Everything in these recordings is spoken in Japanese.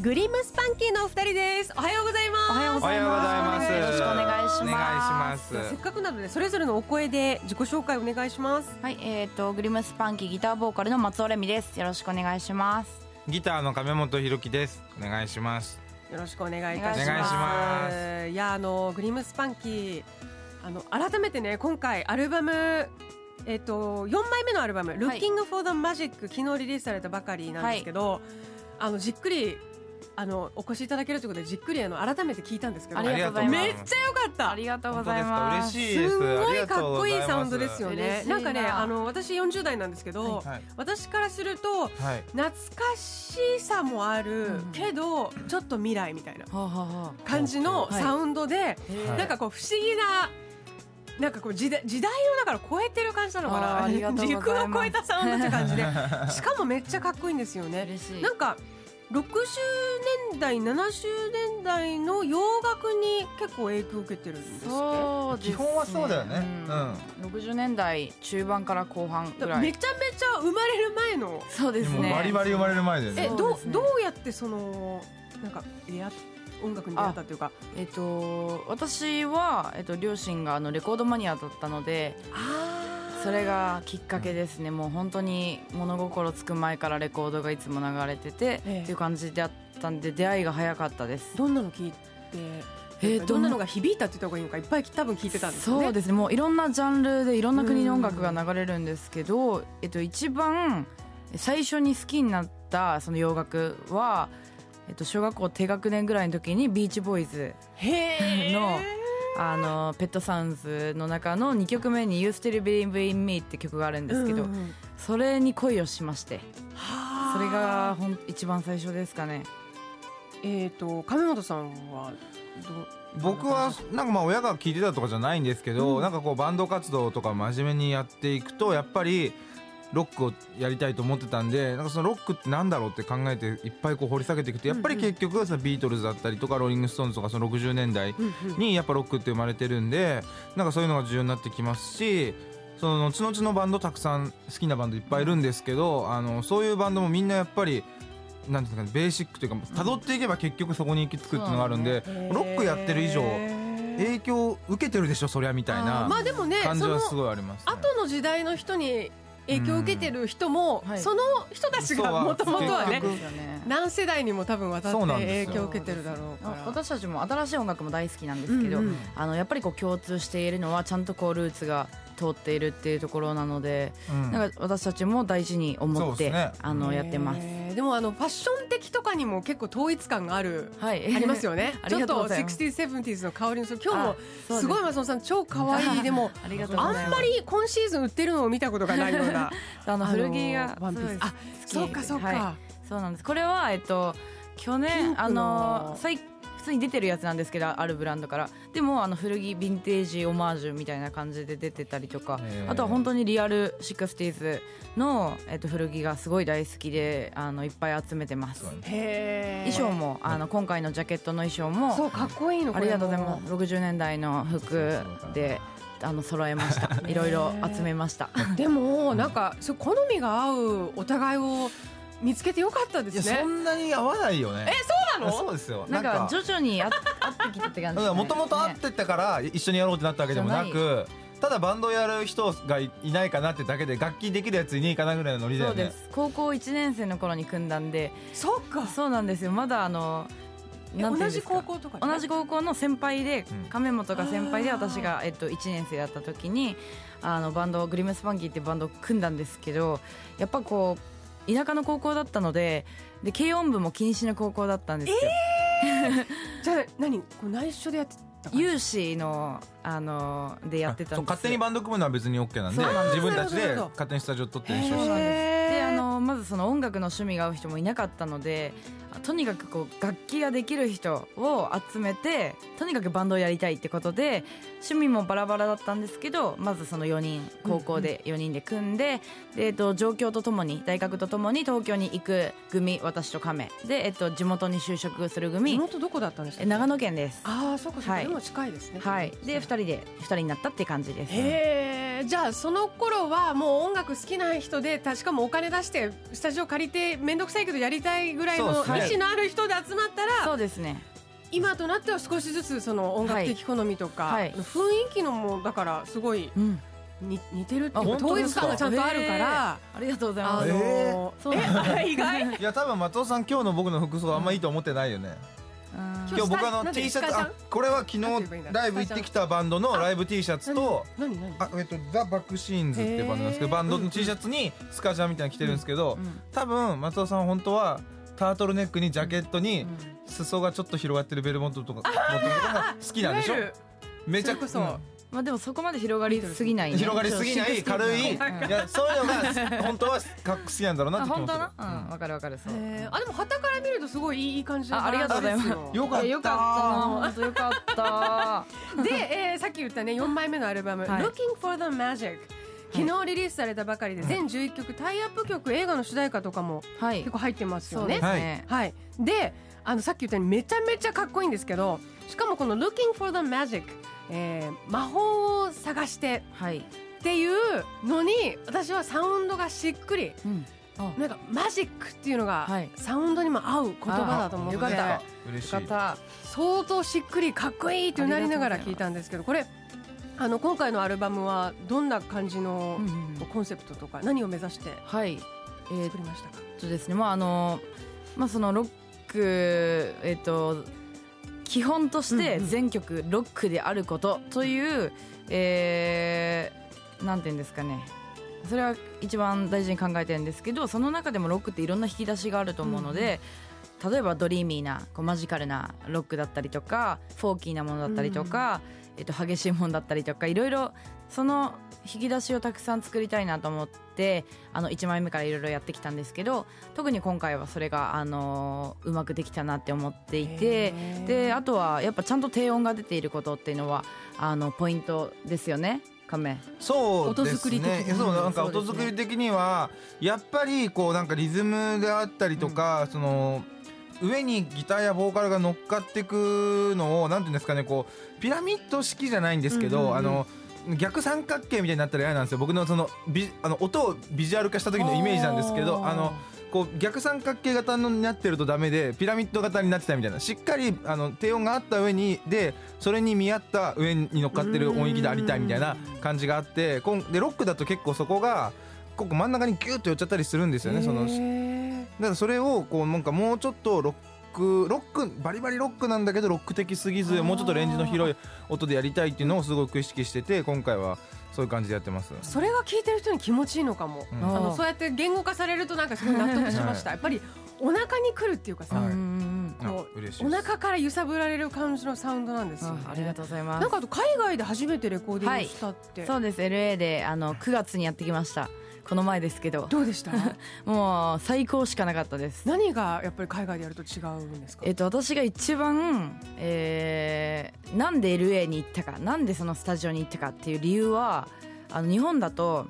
グリムスパンキーのお二人です。おはようございます。おはようございます。よろしくお願いします。お願いします。せっかくなのでそれぞれのお声で自己紹介お願いします。はい、えっ、とグリムスパンキーギターボーカルの松尾レミです。よろしくお願いします。ギターの亀本ひろきです。お願いします。よろしくお願いいたします。いします。いやあのグリムスパンキーあの改めてね今回アルバムえっと4枚目のアルバム「Looking for the Magic」昨日リリースされたばかりなんですけど、あのじっくりあのお越しいただけるということでじっくりあの改めて聞いたんですけど。ありがとうございます。めっちゃ良かった。ありがとうございま嬉すしいです。すんごいかっこいいサウンドですよね。な。んなかねあの私40代なんですけど、はい私からするとはい。懐かしさもある、うんけどちょっと未来みたいな感じのはい。サウンドで、はいなんかこう不思議ななんかこう時代時代をだから超えてる感じなのかな。時空を超えたサウンドって感じで。しかもめっちゃかっこいいんですよあね。嬉しい。なんか60年代70年代の洋楽に結構影響を受けてるんですって？そうです、ね、基本はそうだよね。うん。60年代中盤から後半ぐらい。めちゃめちゃ生まれる前のそうですね。バリバリ生まれる前だよね。えどうどうやってそのなんか出会っ音楽に出会ったっていうか？えっ、と私は、えっと両親があのレコードマニアだったのであそれがきっかけですね。もう本当に物心つく前からレコードがいつも流れてて、ええ。っていう感じであったんで出会いが早かったです。どんなの聞いてえーどんな？のが響いたって言った方がいいのかいっぱい多分聞いてたんですよねそうですね。もういろんなジャンルでいろんな国の音楽が流れるんですけど、えっと、一番最初に好きになったその洋楽は、えっと、小学校低学年ぐらいの時にビーチボーイズのあのペットサウンズの中の2曲目に「You Still Believe in Me」って曲があるんですけど、うんうんそれに恋をしまして。はあ。それがほん一番最初ですかね。えっ、と亀本さんはど僕はなんかまあ親が聞いてたとかじゃないんですけど、うん。なんかこうバンド活動とか真面目にやっていくとやっぱりロックをやりたいと思ってたんでなんかそのロックってなんだろうって考えていっぱいこう掘り下げていくとやっぱり結局そのビートルズだったりとかローリング・ストーンズとかその60年代にやっぱロックって生まれてるんでなんかそういうのが重要になってきますしその後々のバンドたくさん好きなバンドいっぱいいるんですけどあのそういうバンドもみんなやっぱりなんていうんですかねベーシックというか辿っていけば結局そこに行き着くっていうのがあるんで、ロックやってる以上影響受けてるでしょそりゃみたいなまあでもねその感じはすごいあります、ね。後の時代の人に影響を受けてる人も、その人たちがもともとはね何世代にも多分渡って影響を受けてるだろうから。私たちも新しい音楽も大好きなんですけど、うんうん。あのやっぱりこう共通しているのはちゃんとこうルーツが通っているっていうところなので、うん。なんか私たちも大事に思って、ね。あのやってます。でもあのファッション的とかにも結構統一感がある。はい、ありますよね。あちょっとりがとうございます。60s、70s の香りのする今日もすすごい松本さん超可愛い。でも あんまり今シーズン売ってるのを見たことがないような。あの古着があそうかそうか、はいそうなんです。これはえっと去年あの最普通に出てるやつなんですけどあるブランドから。でもあの古着ヴィンテージオマージュみたいな感じで出てたりとか。あとは本当にリアル 60s の、えっと、古着がすごい大好きであのいっぱい集めてます。衣装もあの今回のジャケットの衣装もそうかっこいいのありがとうございこます。60年代の服であの揃えました。いろいろ集めました。でもなんかそう好みが合うお互いを見つけてよかったですね。そんなに合わないよね。えそうなの？そうですよ。なんか徐々にあ合ってきたって感じもともと会ってたから一緒にやろうってなったわけでもなじくただバンドやる人がいいないかなってだけで楽器できるやついねえかなぐらいのノリだよね。そうです。高校1年生の頃に組んだんで。そうか。そうなんですよ。まだあの同じ高校とかね同じ高校の先輩でうん。亀本が先輩で私が、えっと、1年生だった時にあのバンドグリムスパンキーっていうバンドを組んだんですけどやっぱこう田舎の高校だったのでで軽音部も禁止の高校だったんですよ、じゃあ何こう内緒でやってた有志のあのでやってたんです勝手にバンド組むのは別に OK なんで自分たちで勝手にスタジオ取って練習してであのまずその音楽の趣味が合う人もいなかったのでとにかくこう楽器ができる人を集めてとにかくバンドをやりたいってことで趣味もバラバラだったんですけどまずその4人高校で4人で組んで,、でえっと、状況とともに大学とともに東京に行く組私と亀。で、えっと、地元に就職する地組元どこだったんですか？え長野県です。ああそうかそうか、はい。でも近いですね。はい、で2人で2人になったって感じです。へえじゃあその頃はもう音楽好きな人で確かもお金出してスタジオ借りて面倒くさいけどやりたいぐらいのそうですね意思のある人で集まったら、そうですね今となっては少しずつその音楽的好みとか、はい。雰囲気のもだからすごいうん、に似てるっていうかあ本当統一ですか？感がちゃんとあるから。ありがとうございあます。のえそうなんだ。え意外？いや多分松尾さん今日の僕の服装あんまいいと思ってないよね、うん。今今日僕あのなんで T シャツあこれは昨なんて言えばいいんだ？日ライブ行ってきたバンドのライブ T シャツと何何あえっとザ・バックシーンズってバンドなんですけどバンドの T シャツにスカジャンみたいなの着てるんですけど、うん。多分松尾さん本当はタートルネックにジャケットに裾がちょっと広がってるベルモントとかが好きなんでしょ？めちゃそれこそうん。まあでもそこまで広がりすぎない、ね、広がりすぎない 軽い。いうんやそういうのが本当はかっこ好きなんだろうなって本当な？うん。わかるわかるそう。あでも旗から見るとすごいいい感じのあありがとうございます。よよかった。よかった。な 本当よかった。で、えーさっき言ったね4枚目のアルバム「はい。Looking for the Magic」昨日リリースされたばかりで全11曲タイアップ曲映画の主題歌とかもはい。結構入ってますよそうでね。はい。であのさっき言ったようにめちゃめちゃかっこいいんですけどしかもこの「Looking for the Magic」えー魔法を探してはい。っていうのに私はサウンドがしっくり。うん。あ。なんかマジックっていうのがはい。サウンドにも合う言葉だと思って、あよかった。嬉しい。よかった。相当しっくりかっこいいってなりながら聞いたんですけどこれあの今回のアルバムはどんな感じのうんうんコンセプトとか何を目指してはい。作りましたか、とですねまああのまあそのロックえーっと基本としてうんうん。全曲ロックであることという、えーなんていうんですかね。それは一番大事に考えてるんですけどその中でもロックっていろんな引き出しがあると思うので、例えばドリーミーなこうマジカルなロックだったりとかフォーキーなものだったりとか、えっと、激しいものだったりとかいろいろその引き出しをたくさん作りたいなと思ってあの1枚目からいろいろやってきたんですけど特に今回はそれがあのうまくできたなって思っていてであとはやっぱちゃんと低音が出ていることっていうのはあのポイントですよね？亀。そうです音作り的ねにそうなんか音作り的にはやっぱりこうなんかリズムであったりとか、その上にギターやボーカルが乗っかってくのをなんていうんですかねこうピラミッド式じゃないんですけど、あの逆三角形みたいになったら嫌なんですよ。僕のそのビあの音をビジュアル化した時のイメージなんですけどあのこう逆三角形型になってるとダメでピラミッド型になってたみたいな。しっかりあの低音があった上にでそれに見合った上に乗っかってる音域でありたいみたいな感じがあってこんでロックだと結構そこがここ真ん中にギュッと寄っちゃったりするんですよね。そのからそれをこうなんかもうちょっとロックロックバリバリロックなんだけどロック的すぎずもうちょっとレンジの広い音でやりたいっていうのをすごく意識してて今回はそういう感じでやってます。それが聞いてる人に気持ちいいのかも、うん。あのそうやって言語化されるとなんかすごい納得しました、やっぱりお腹に来るっていうかさ、はい。こ嬉しいです。お腹から揺さぶられる感じのサウンドなんですよ、ね、あありがとうございます。なんかあと海外で初めてレコーディングしたって、そうです。LA であの9月にやってきましたこの前ですけど。どうでした？もう最高しかなかったです。何がやっぱり海外でやると違うんですか？えっと、私が一番、えーなんで LA に行ったかなんでそのスタジオに行ったかっていう理由はあの日本だと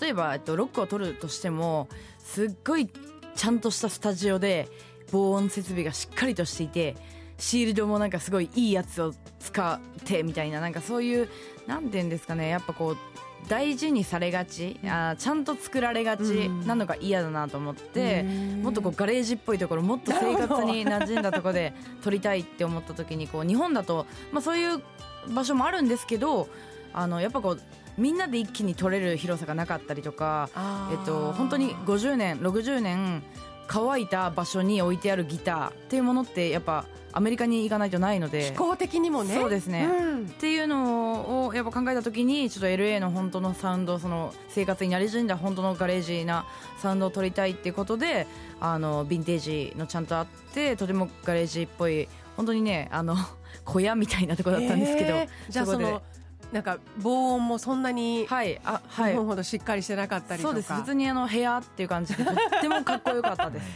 例えば、えっと、ロックを撮るとしてもすっごいちゃんとしたスタジオで防音設備がしっかりとしていてシールドもなんかすごいいいやつを使ってみたいななんかそういうなんて言うんですかねやっぱこう大事にされがち、あーちゃんと作られがち。うん。なのが嫌だなと思って、うん。もっとこうガレージっぽいところもっと生活に馴染んだところで撮りたいって思った時にこう日本だと、まあ、そういう場所もあるんですけどあのやっぱこうみんなで一気に撮れる広さがなかったりとか、えっと、本当に50年60年乾いた場所に置いてあるギターっていうものってやっぱアメリカに行かないとないので。気候的にもね。そうですね。うん。っていうのをやっぱ考えた時にちょっと LA の本当のサウンドその生活に馴染んだ本当のガレージなサウンドを撮りたいっていうことであのヴィンテージのちゃんとあってとてもガレージっぽい本当にねあの小屋みたいなところだったんですけど、へー。じゃあそこで。のなんか防音もそんなにはいあはい。日本ほどしっかりしてなかったりとか。そうです。普通にあの部屋っていう感じでとってもかっこよかったです。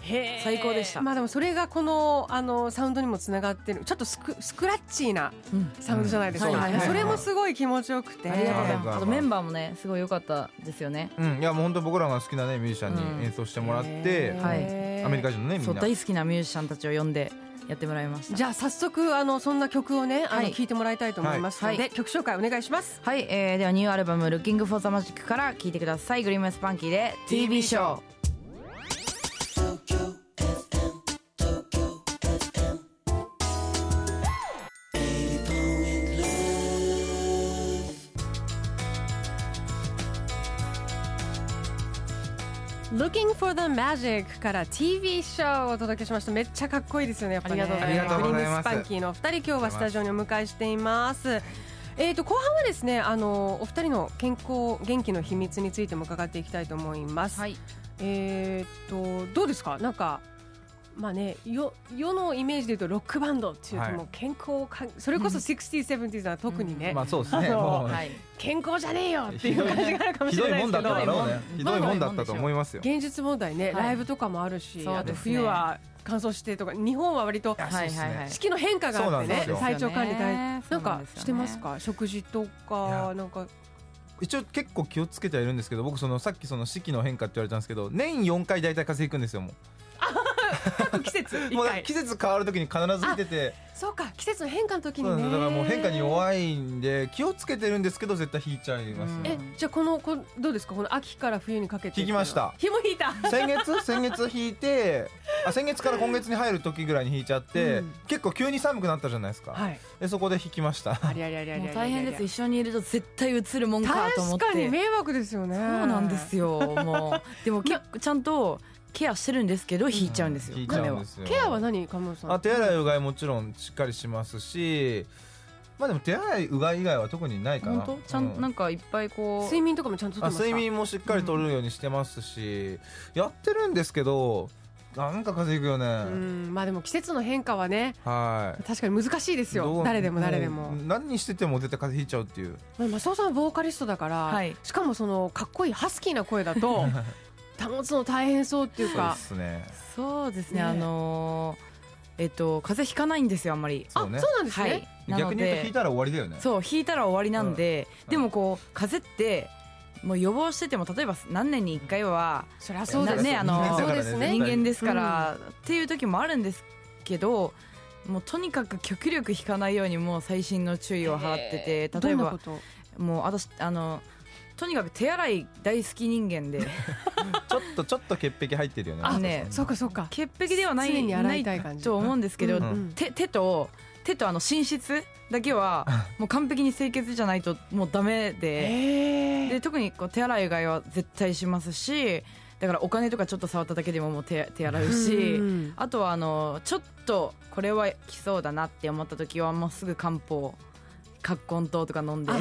最高でした。まあでもそれがこのあのサウンドにもつながってるちょっとスクスクラッチーなうん。サウンドじゃないですか、うん。はいはいはいそれもすごい気持ちよくて。ありがとうございはいますあとメンバーもねすごい良かったですよね。うん。いやもう本当僕らが好きなねミュージシャンうんに演奏してもらって、へー。はいアメリカ人のねみんな。大好きなミュージシャンたちを呼んでやってもらいました。じゃあ早速あのそんな曲をねあのはい聞いてもらいたいと思いますので、はい。曲紹介お願いします。はい、えー、ではニューアルバム「Looking for the Magic」から聴いてください。グリームスパンキーで TV ショー Looking for the Magic から TV ショーをお届けしました。めっちゃかっこいいですよねやっぱね。ありがとうございます。グリームありがとうございますスパンキーのお二人今日はスタジオにお迎えしています。えー、と後半はですねあのお二人の健康元気の秘密についても伺っていきたいと思います、はい。えー、とどうですか？なんかまあね、よ世のイメージで言うとロックバンドっていうとはい。もう健康か、それこそ 60s、70s は特にね、まあそうですね。健康じゃねえよっていう感じがあるかもしれないですけど。もんだっただろうね。ひひどいもんだったと思いますよ。現実問題ね、はい。ライブとかもあるし、あとそうですね。冬は乾燥してとか日本は割と四季の変化があってね体調管理大なんかしてますか？食事とかや。なんか。一応結構気をつけてはいるんですけど僕そのさっきその四季の変化って言われたんですけど年4回大体風邪ひくんですよもう各季節 一もう回季節変わる時に必ず来てて。そうか季節の変化の時にね。だからもう変化に弱いんで気をつけてるんですけど絶対引いちゃいますうん。えねじゃあこのこどうですか？この秋から冬にかけて引きました。ひも引いた。先月？先月引いてあ先月から今月に入る時ぐらいに引いちゃって、うん。結構急に寒くなったじゃないですか、はい。でそこで引きました。ありゃりゃりゃり大変です。一緒にいると絶対映るもんかと思って。確かに迷惑ですよね。そうなんですよもう。でも結構ちゃんとケアしてるんですけど引いちゃうんですよ、うんですよ。ケアは何カムさん？あ手洗いうがいもちろんしっかりしますしまあでも手洗いうがい以外は特にないかな。本当？ちゃんとなんかいっぱいこう睡眠とかもちゃんととってあますか？睡眠もしっかりとるようにしてますし、やってるんですけどなんか風邪ひくようね、ん。まあでも季節の変化はねはい。確かに難しいですよ。誰でも誰でも。う何にしてても絶対風邪ひいちゃうっていう。まあマスオさんはボーカリストだから、はい。しかもそのかっこいいハスキーな声だと 保つの大変そうっていうそうかですね。そうですね。ね。あのーえっと風邪ひかないんですよあんまり。あそうね。そうなんですね、はい。逆に言うとで引いたら終わりだよね。そう引いたら終わりなんで、うん。でもこう風邪ってもう予防してても例えば何年に1回はそりゃそうですなねあのそうですね。人間ですから、っていう時もあるんですけどもうとにかく極力引かないようにもう細心の注意を払ってて例えばどんなこと？もう私あのとにかく手洗い大好き人間でちょっとちょっと潔癖入ってるよねあねそうかそうか。潔癖ではない常に洗いたい感じ。と思うんですけど、うん。うん。手手と手とあの寝室だけは もう完璧に清潔じゃないともうダメでえで特にこう手洗いうがいは絶対しますしだからお金とかちょっと触っただけでももう手手洗うし、うん。あとはあのちょっとこれは来そうだなって思った時はもうすぐ漢方葛根湯とか飲んで。あ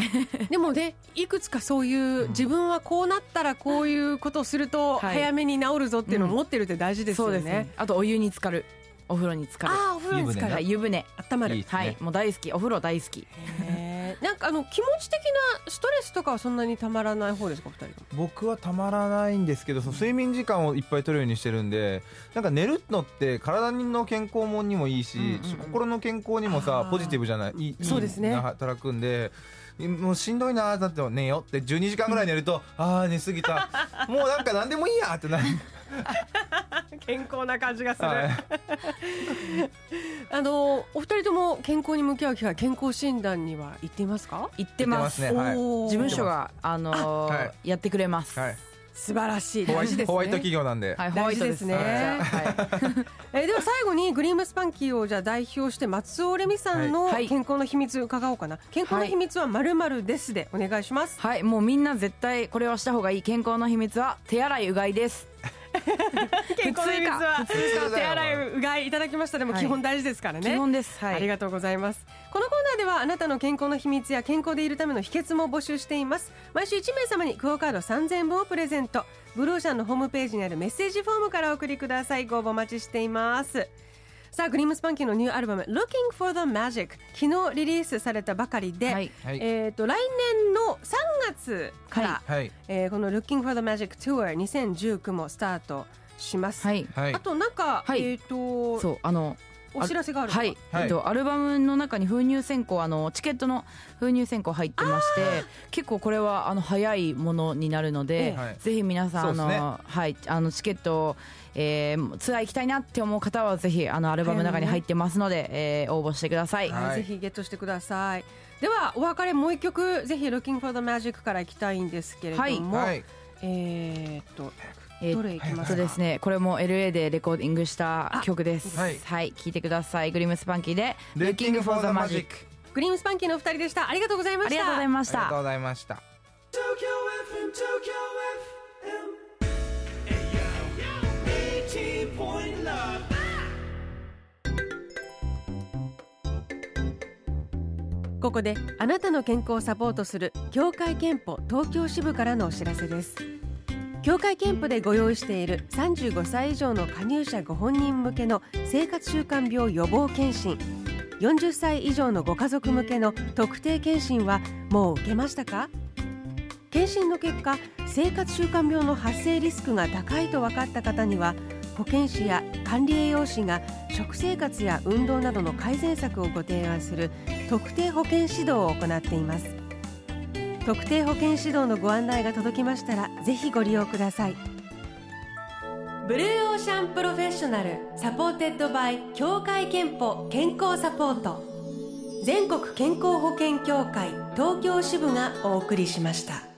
でもねいくつかそういう自分はこうなったらこういうことをするとはい。早めに治るぞっていうのを持ってるって大事ですよね。そうですね。あとお湯に浸かる。お風呂に浸かる。ああお風呂に浸かる、はい。湯船。温まるねはい。もう大好き。お風呂大好きなんかあの気持ち的なストレスとかはそんなにたまらない方ですか二人僕はたまらないんですけどその睡眠時間をいっぱい取るようにしてるんでなんか寝るのって体の健康もにもいいし、うんうんうん。心の健康にもさポジティブじゃないいいそうですね。働くんでもうしんどいなだって寝よって12時間ぐらい寝るとああ寝すぎた。もうなんか何でもいいやってなる、健康な感じがする、はい。あのお二人とも健康に向き合う機会健康診断には行っていますか？行ってます行ってます。ねはい。事務所があのーはい。やってくれます。はい、素晴らしい。ホワイ大事ですね。トホワイト企業なんで、はいホワイトですね。はい。えーでは最後にグリームスパンキーをじゃあ代表して松尾レミさんのはい。健康の秘密伺おうかな、健康の秘密はまるまるですでお願いします、はいもうみんな絶対これはした方がいい健康の秘密は手洗いうがいです健康の秘密は手洗いうがいいただきましたでもはい基本大事ですからね、基本です。はい。ありがとうございます。このコーナーではあなたの健康の秘密や健康でいるための秘訣も募集しています。毎週1名様にクオカード3000本をプレゼント。ブルーシャンのホームページにあるメッセージフォームからお送りください。ご応募お待ちしていますさあグリームスパンキーのニューアルバム Looking for the Magic 昨日リリースされたばかりで、はい。はい。えー、と来年の3月から、ははい。えーこの Looking for the Magic Tour 2019もスタートします、はい。はい。あとなんか、はい。えっ、とそうあのお知らせがあるはい、はい。えっと、アルバムの中に封入選考あのチケットの封入選考入ってまして結構これはあの早いものになるので、はい。ぜひ皆さんあの、はい、あのチケットを、えーツアー行きたいなって思う方はぜひあのアルバムの中に入ってますので、えー応募してください。はい。はいぜひゲットしてください。ではお別れもう一曲ぜひ「Looking for the Magic」からいきたいんですけれども、はい。えーっとえーどれいきますか？そうですね。これも LA でレコーディングした曲です。あははい。い、聞いてください。グリムスパンキーで Looking for the Magic グリーンスパンキーのお二人でした。ありがとうございました。ありがとうございました。ありがとうございました。Tokyo FM, Tokyo FM. Hey yo, 18 point love. ここであなたの健康をサポートする協会憲法東京支部からのお知らせです協会憲法でご用意している35歳以上の加入者ご本人向けの生活習慣病予防検診。40歳以上のご家族向けの特定検診はもう受けましたか？検診の結果生活習慣病の発生リスクが高いと分かった方には保健師や管理栄養士が食生活や運動などの改善策をご提案する特定保健指導を行っています。特定保健指導のご案内が届きましたらぜひご利用ください。 Blue Ocean Professional supported by 協会けんぽ健康サポート。全国健康保険協会東京支部がお送りしました。